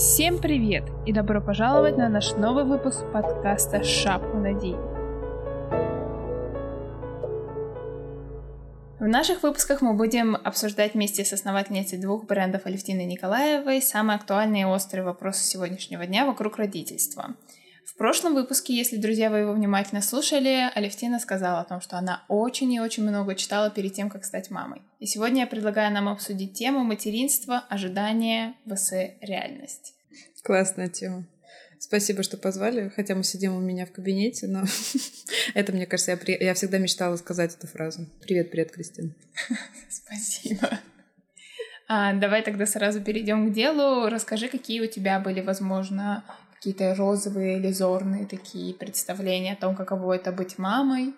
Всем привет и добро пожаловать на наш новый выпуск подкаста «Шапку надень». В наших выпусках мы будем обсуждать вместе с основательницей двух брендов Алевтиной Николаевой самые актуальные и острые вопросы сегодняшнего дня вокруг родительства. В прошлом выпуске, если, друзья, вы его внимательно слушали, Алевтина сказала о том, что она очень и очень много читала перед тем, как стать мамой. И сегодня я предлагаю нам обсудить тему материнства, ожидания, vs. реальность. Классная тема. Спасибо, что позвали, хотя мы сидим у меня в кабинете, но это, мне кажется, я, при... я всегда мечтала сказать эту фразу. Привет, привет, Кристина. Спасибо. А, давай тогда сразу перейдем к делу. Расскажи, какие у тебя были, возможно, какие-то розовые или зорные такие представления о том, каково это быть мамой.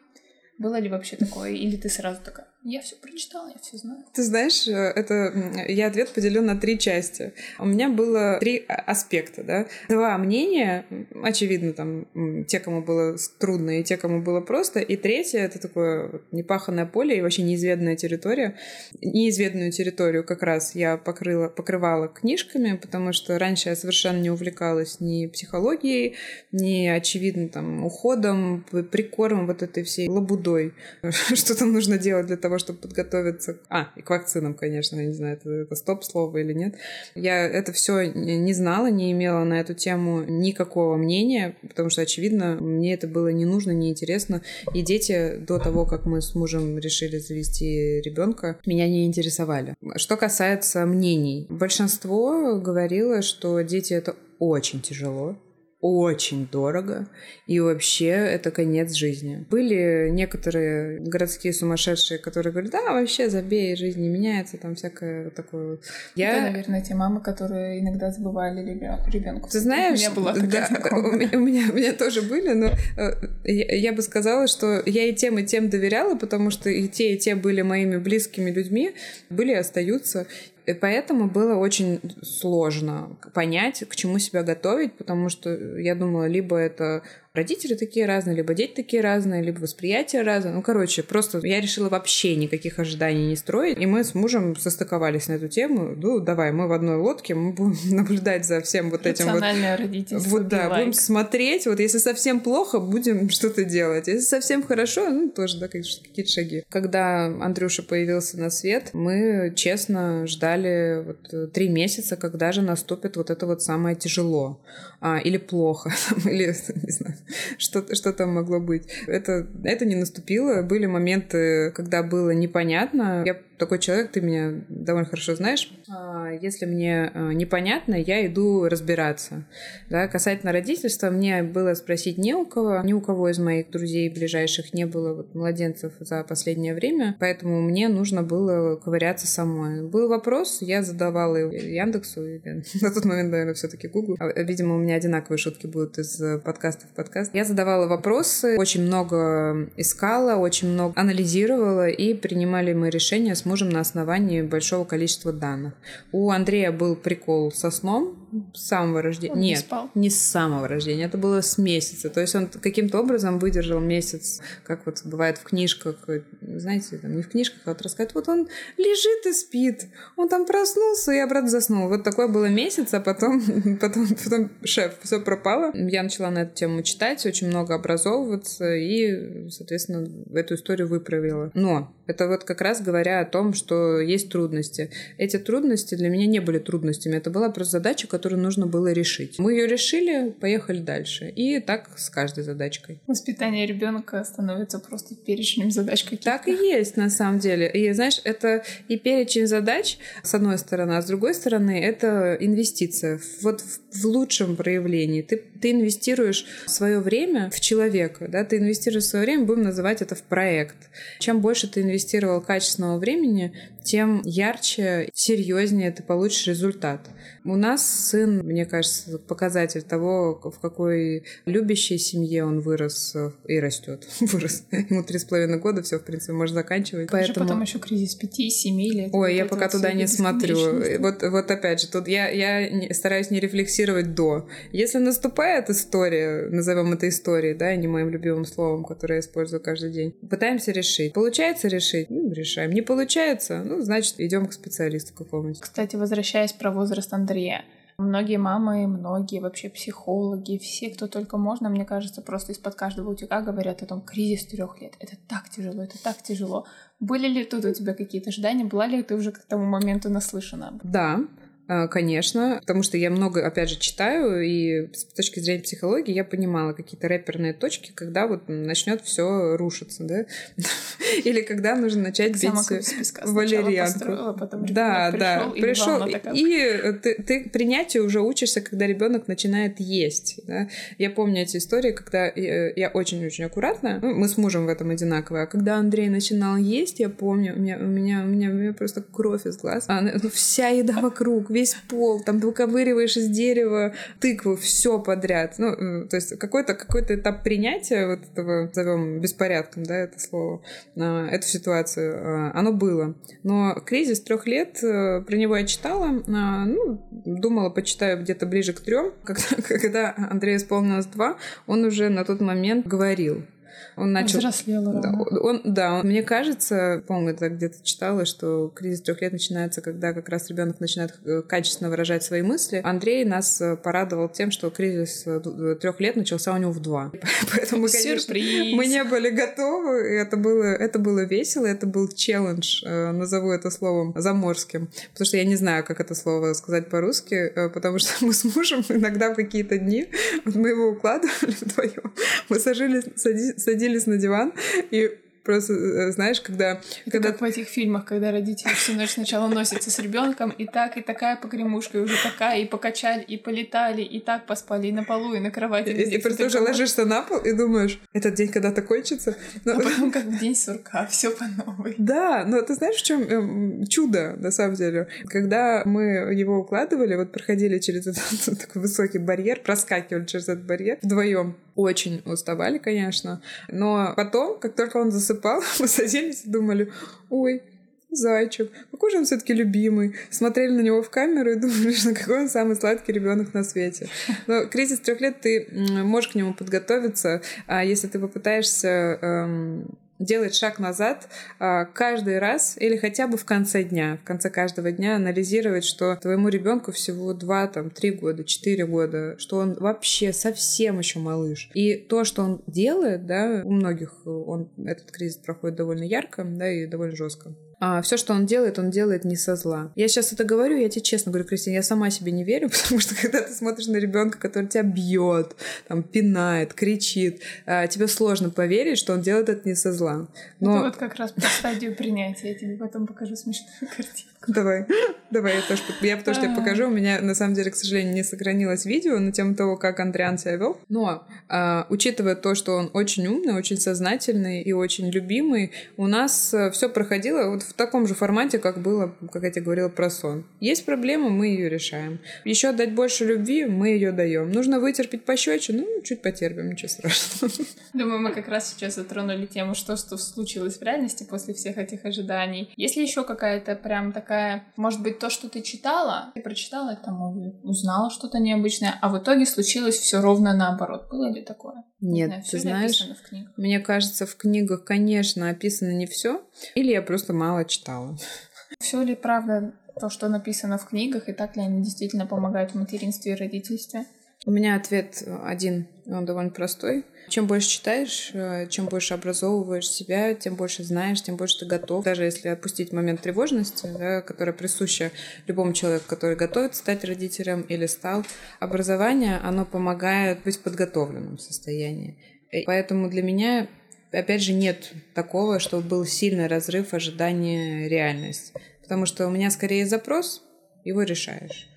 Было ли вообще такое? Или ты сразу такая, я все прочитала, я все знаю. Ты знаешь, э, это я ответ поделю на три части. У меня было три а, аспекта, да. Два мнения, очевидно, там, те, кому было трудно, и те, кому было просто. И третье — это такое непаханное поле и вообще неизведанная территория. Неизведанную территорию как раз я покрыла, покрывала книжками, потому что раньше я совершенно не увлекалась ни психологией, ни, очевидно, там, уходом, прикормом вот этой всей лабудой. Что там нужно делать для того, того, чтобы подготовиться... А, и к вакцинам, конечно, я не знаю, это, это стоп-слово или нет. Я это все не знала, не имела на эту тему никакого мнения, потому что, очевидно, мне это было не нужно, не интересно. И дети до того, как мы с мужем решили завести ребенка, меня не интересовали. Что касается мнений, большинство говорило, что дети это очень тяжело, очень дорого, и вообще это конец жизни. Были некоторые городские сумасшедшие, которые говорят, да, вообще забей, жизнь не меняется, там всякое такое. Я... Это, наверное, те мамы, которые иногда забывали ребенку. Ты знаешь, у меня была да, у меня, у, меня, у меня тоже были, но э, я, я бы сказала, что я и тем, и тем доверяла, потому что и те, и те были моими близкими людьми, были и остаются. И поэтому было очень сложно понять, к чему себя готовить, потому что я думала, либо это родители такие разные, либо дети такие разные, либо восприятие разное. Ну, короче, просто я решила вообще никаких ожиданий не строить. И мы с мужем состыковались на эту тему. Ну, давай, мы в одной лодке, мы будем наблюдать за всем вот этим вот. родительство. Вот, да, будем смотреть. Вот если совсем плохо, будем что-то делать. Если совсем хорошо, ну, тоже, да, какие-то шаги. Когда Андрюша появился на свет, мы честно ждали вот три месяца, когда же наступит вот это вот самое тяжело. А, или плохо, или, не знаю, что, что там могло быть. Это, это не наступило. Были моменты, когда было непонятно. Я такой человек, ты меня довольно хорошо знаешь. А, если мне а, непонятно, я иду разбираться. Да, касательно родительства, мне было спросить не у кого, ни у кого из моих друзей ближайших не было вот, младенцев за последнее время, поэтому мне нужно было ковыряться самой. Был вопрос, я задавала Яндексу, или, на тот момент, наверное, все-таки Google. А, видимо, у меня одинаковые шутки будут из подкаста в подкаст. Я задавала вопросы, очень много искала, очень много анализировала, и принимали мы решения с мужем на основании большого количества данных. У Андрея был прикол со сном, с самого рождения. Он Нет, не, спал. не с самого рождения. Это было с месяца. То есть он каким-то образом выдержал месяц, как вот бывает в книжках, знаете, там не в книжках, а вот рассказывают, вот он лежит и спит. Он там проснулся и обратно заснул. Вот такое было месяц, а потом, потом, потом шеф, все пропало. Я начала на эту тему читать, очень много образовываться и, соответственно, эту историю выправила. Но это вот как раз говоря о том, что есть трудности. Эти трудности для меня не были трудностями. Это была просто задача, которую нужно было решить. Мы ее решили, поехали дальше. И так с каждой задачкой. Воспитание ребенка становится просто перечнем задач каких-то. Так и есть, на самом деле. И знаешь, это и перечень задач, с одной стороны, а с другой стороны, это инвестиция. Вот в лучшем проявлении. Ты, ты инвестируешь свое время в человека, да, ты инвестируешь свое время, будем называть это в проект. Чем больше ты инвестировал качественного времени, тем ярче, серьезнее ты получишь результат. У нас сын, мне кажется, показатель того, в какой любящей семье он вырос и растет. Вырос. Ему три с половиной года, все, в принципе, можно заканчивать. Поэтому... потом еще кризис пяти-семи лет. Ой, я пока туда не смотрю. Вот, вот опять же, тут я, я стараюсь не рефлексировать до. Если наступает история, назовем это историей, да, не моим любимым словом, которое я использую каждый день, пытаемся решить. Получается решить? Ну, решаем. Не получается? Ну, значит, идем к специалисту какому-нибудь. Кстати, возвращаясь про возраст Андрея. Многие мамы, многие вообще психологи, все, кто только можно, мне кажется, просто из-под каждого утюга говорят о том, кризис трех лет. Это так тяжело, это так тяжело. Были ли тут у тебя какие-то ожидания? Была ли ты уже к тому моменту наслышана? Да, конечно, потому что я много, опять же, читаю, и с точки зрения психологии я понимала какие-то рэперные точки, когда вот начнет все рушиться, да, или когда нужно начать пить валерьянку. Да, да, пришел, и ты, ты принятие уже учишься, когда ребенок начинает есть. Да? Я помню эти истории, когда я, я очень-очень аккуратно, ну, мы с мужем в этом одинаковые, а когда Андрей начинал есть, я помню, у меня, у меня, у меня, у меня просто кровь из глаз, а, ну, вся еда вокруг, весь пол, там ты выковыриваешь из дерева тыкву, все подряд. Ну, то есть какой-то какой этап принятия вот этого, назовем беспорядком, да, это слово, эту ситуацию, э, оно было. Но кризис трех лет, э, про него я читала, ну, думала, почитаю где-то ближе к трем. Когда, когда Андрею исполнилось два, он уже на тот момент говорил. Он начал... Взрослел да, он, да, он, мне кажется, по-моему, это где-то читала, что кризис трех лет начинается, когда как раз ребенок начинает э, качественно выражать свои мысли. Андрей нас э, порадовал тем, что кризис э, трех лет начался у него в два. Поэтому, конечно, мы не были готовы. И это было, это было весело, это был челлендж, назову это словом заморским. Потому что я не знаю, как это слово сказать по-русски, потому что мы с мужем иногда в какие-то дни, вот мы его укладывали вдвоем, мы садились, садились садились на диван и Просто, э, знаешь, когда... Это когда... как в этих фильмах, когда родители всю ночь сначала носятся с ребенком, и так, и такая погремушка, и уже такая, и покачали, и полетали, и так поспали, и на полу, и на кровати. И, и просто уже ложишься на пол и думаешь, этот день когда-то кончится. Но... А потом как день сурка, все по новой. Да, но ты знаешь, в чем эм, чудо, на самом деле? Когда мы его укладывали, вот проходили через этот такой высокий барьер, проскакивали через этот барьер вдвоем, очень уставали, конечно, но потом, как только он засыпал, мы садились и думали, ой, зайчик, какой же он все-таки любимый. Смотрели на него в камеру и думали, что какой он самый сладкий ребенок на свете. Но кризис трех лет ты можешь к нему подготовиться, а если ты попытаешься эм, делать шаг назад а, каждый раз или хотя бы в конце дня, в конце каждого дня анализировать, что твоему ребенку всего 2, там, 3 года, 4 года, что он вообще совсем еще малыш. И то, что он делает, да, у многих он, этот кризис проходит довольно ярко, да, и довольно жестко а, все, что он делает, он делает не со зла. Я сейчас это говорю, я тебе честно говорю, Кристина, я сама себе не верю, потому что когда ты смотришь на ребенка, который тебя бьет, там, пинает, кричит, а, тебе сложно поверить, что он делает это не со зла. Но... Это вот как раз по стадию принятия. Я тебе потом покажу смешную картинку. Давай, давай, я тоже, я тоже тебе покажу. У меня, на самом деле, к сожалению, не сохранилось видео на тему того, как Андриан себя вел. Но, а, учитывая то, что он очень умный, очень сознательный и очень любимый, у нас э, все проходило вот в таком же формате, как было, как я тебе говорила про сон. Есть проблема, мы ее решаем. Еще дать больше любви, мы ее даем. Нужно вытерпеть пощечину, ну, чуть потерпим, ничего страшного. Думаю, мы как раз сейчас затронули тему, что, что случилось в реальности после всех этих ожиданий. Есть ли еще какая-то прям такая, может быть, то, что ты читала, ты прочитала это муви, узнала что-то необычное, а в итоге случилось все ровно наоборот. Было ли такое? Нет, знаю, ты знаешь, мне кажется, в книгах, конечно, описано не все, или я просто мало читала. Все ли правда то, что написано в книгах, и так ли они действительно помогают в материнстве и родительстве? У меня ответ один, он довольно простой. Чем больше читаешь, э, чем больше образовываешь себя, тем больше знаешь, тем больше ты готов. Даже если отпустить момент тревожности, да, которая присуща любому человеку, который готовится стать родителем или стал, образование, оно помогает быть в подготовленном состоянии. И поэтому для меня опять же, нет такого, чтобы был сильный разрыв ожидания реальность. Потому что у меня скорее запрос, его решаешь.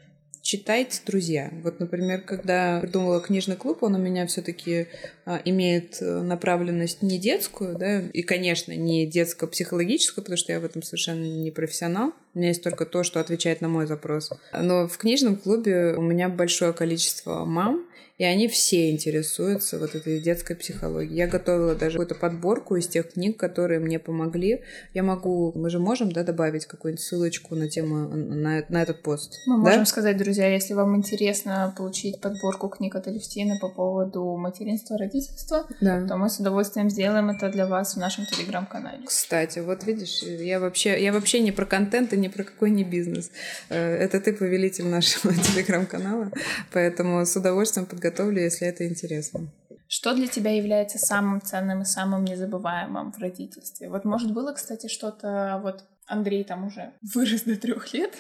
Читайте, друзья. Вот, например, когда придумала книжный клуб, он у меня все-таки а, имеет э, направленность не детскую, да, и, конечно, не детско-психологическую, потому что я в этом совершенно не профессионал. У меня есть только то, что отвечает на мой запрос. Но в книжном клубе у меня большое количество мам, И они все интересуются вот этой детской психологией. Я готовила даже какую-то подборку из тех книг, которые мне помогли. Я могу, мы же можем, да, добавить какую-нибудь ссылочку на тему, на, на этот пост. Мы да? можем сказать, друзья, если вам интересно получить подборку книг от Алевтины по поводу материнства, родительства, да. то мы с удовольствием сделаем это для вас в нашем телеграм-канале. Кстати, вот видишь, я вообще, я вообще не про контент и не про какой не бизнес. Э, это ты повелитель нашего телеграм-канала, поэтому с удовольствием подготовлю, если это интересно. Что для тебя является самым ценным и самым незабываемым в родительстве? Вот, может, было, кстати, что-то вот Андрей там уже вырос до трех лет,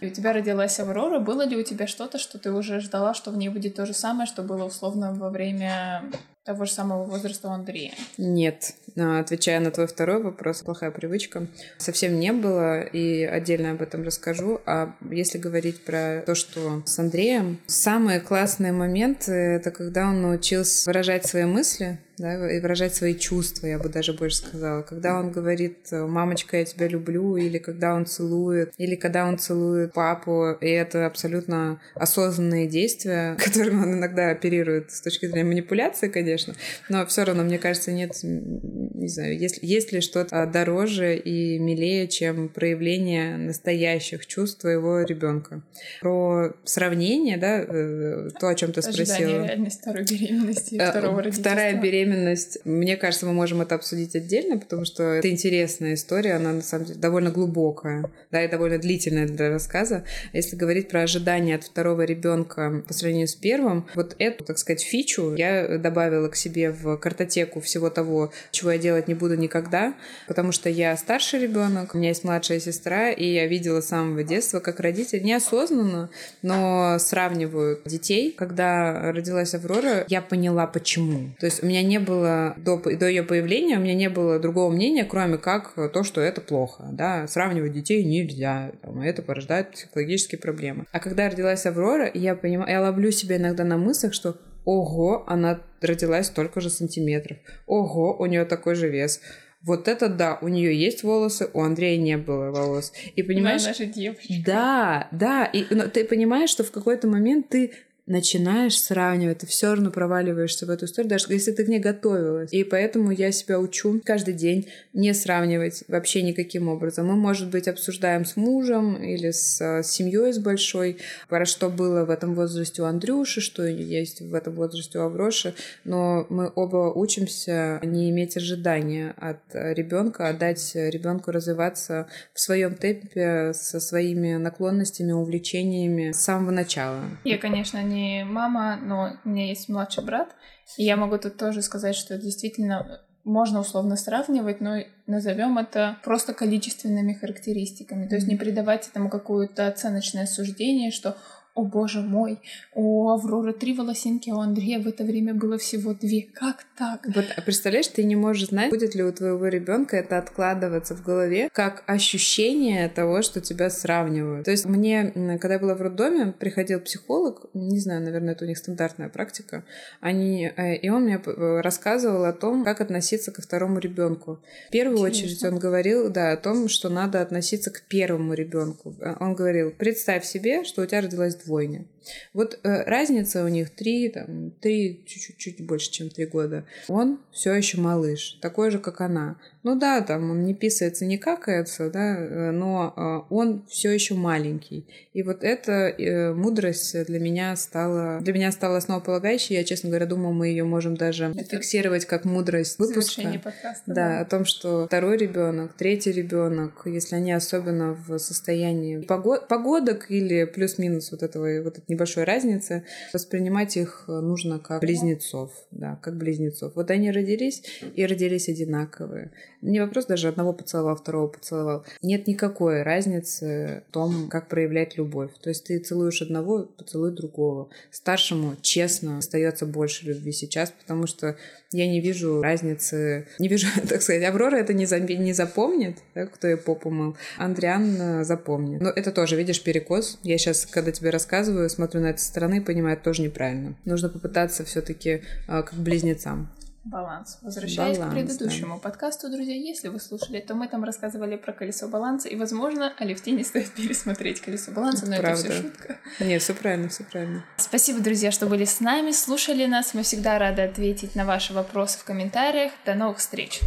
и у тебя родилась Аврора. Было ли у тебя что-то, что ты уже ждала, что в ней будет то же самое, что было условно во время того же самого возраста у Андрея? Нет. А, отвечая на твой второй вопрос, плохая привычка, совсем не было, и отдельно об этом расскажу. А если говорить про то, что с Андреем, самые классные моменты — это когда он научился выражать свои мысли, да, и выражать свои чувства, я бы даже больше сказала. Когда он говорит «мамочка, я тебя люблю», или когда он целует, или когда он целует папу, и это абсолютно осознанные действия, которыми он иногда оперирует с точки зрения манипуляции, конечно, но все равно, мне кажется, нет, не знаю, есть, есть ли что-то дороже и милее, чем проявление настоящих чувств твоего ребенка. Про сравнение, да, э, то, о чем ты спросила. Ожидание реальность второй беременности и э, второго родительства. Вторая беременность беременность, мне кажется, мы можем это обсудить отдельно, потому что это интересная история, она на самом деле довольно глубокая, да, и довольно длительная для рассказа. Если говорить про ожидания от второго ребенка по сравнению с первым, вот эту, так сказать, фичу я добавила к себе в картотеку всего того, чего я делать не буду никогда, потому что я старший ребенок, у меня есть младшая сестра, и я видела с самого детства, как родители неосознанно, но сравнивают детей. Когда родилась Аврора, я поняла, почему. То есть у меня не было до, до ее появления, у меня не было другого мнения, кроме как то, что это плохо. Да? Сравнивать детей нельзя, там, это порождает психологические проблемы. А когда родилась Аврора, я понимаю, я ловлю себя иногда на мыслях, что ого, она родилась столько же сантиметров, ого, у нее такой же вес. Вот это да, у нее есть волосы, у Андрея не было волос. И понимаешь... Да, наша девочка. Да, да. И но ты понимаешь, что в какой-то момент ты начинаешь сравнивать, ты все равно проваливаешься в эту историю, даже если ты к ней готовилась. И поэтому я себя учу каждый день не сравнивать вообще никаким образом. Мы, может быть, обсуждаем с мужем или с, с семьей с большой, про что было в этом возрасте у Андрюши, что есть в этом возрасте у Авроши, но мы оба учимся не иметь ожидания от ребенка, а дать ребенку развиваться в своем темпе со своими наклонностями, увлечениями с самого начала. Я, конечно, не не мама, но у меня есть младший брат, и я могу тут тоже сказать, что действительно можно условно сравнивать, но назовем это просто количественными характеристиками. То есть не придавать этому какое-то оценочное суждение, что о боже мой, у Авроры три волосинки, а у Андрея в это время было всего две. Как так? Вот, а представляешь, ты не можешь знать, будет ли у твоего ребенка это откладываться в голове как ощущение того, что тебя сравнивают. То есть мне, когда я была в роддоме, приходил психолог, не знаю, наверное, это у них стандартная практика, они, э, и он мне э, рассказывал о том, как относиться ко второму ребенку. В первую Интересно. очередь он говорил, да, о том, что надо относиться к первому ребенку. Э, он говорил, представь себе, что у тебя родилась двойня. Вот э, разница у них три, там, три, чуть-чуть больше, чем три года. Он все еще малыш, такой же, как она. Ну да, там он не писается, не какается, да, э, но э, он все еще маленький. И вот эта э, мудрость для меня стала, для меня стала основополагающей. Я, честно говоря, думаю, мы ее можем даже Это фиксировать как мудрость выпуска. Подкаста, да, да, о том, что второй ребенок, третий ребенок, если они особенно в состоянии погод, погодок или плюс-минус вот этого вот этой небольшой разницы, воспринимать их нужно как близнецов, да, как близнецов. Вот они родились и родились одинаковые. Не вопрос даже одного поцеловал, второго поцеловал. Нет никакой разницы в том, как проявлять любовь. То есть ты целуешь одного, поцелуй другого. Старшему, честно, остается больше любви сейчас, потому что я не вижу разницы, не вижу, так сказать, Аврора это не, за, не запомнит, да, кто ей попу мыл, Андриан э, запомнит. Но это тоже, видишь, перекос. Я сейчас, когда тебе рассказываю, смотрю на это со стороны, понимаю, это тоже неправильно. Нужно попытаться все таки э, как близнецам. Баланс. Возвращаясь Баланс, к предыдущему да. подкасту, друзья, если вы слушали, то мы там рассказывали про колесо баланса, и, возможно, Алевтине стоит пересмотреть колесо баланса, но Правда. это все шутка. Нет, все правильно, все правильно. Спасибо, друзья, что были с нами, слушали нас. Мы всегда рады ответить на ваши вопросы в комментариях. До новых встреч.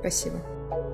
Спасибо.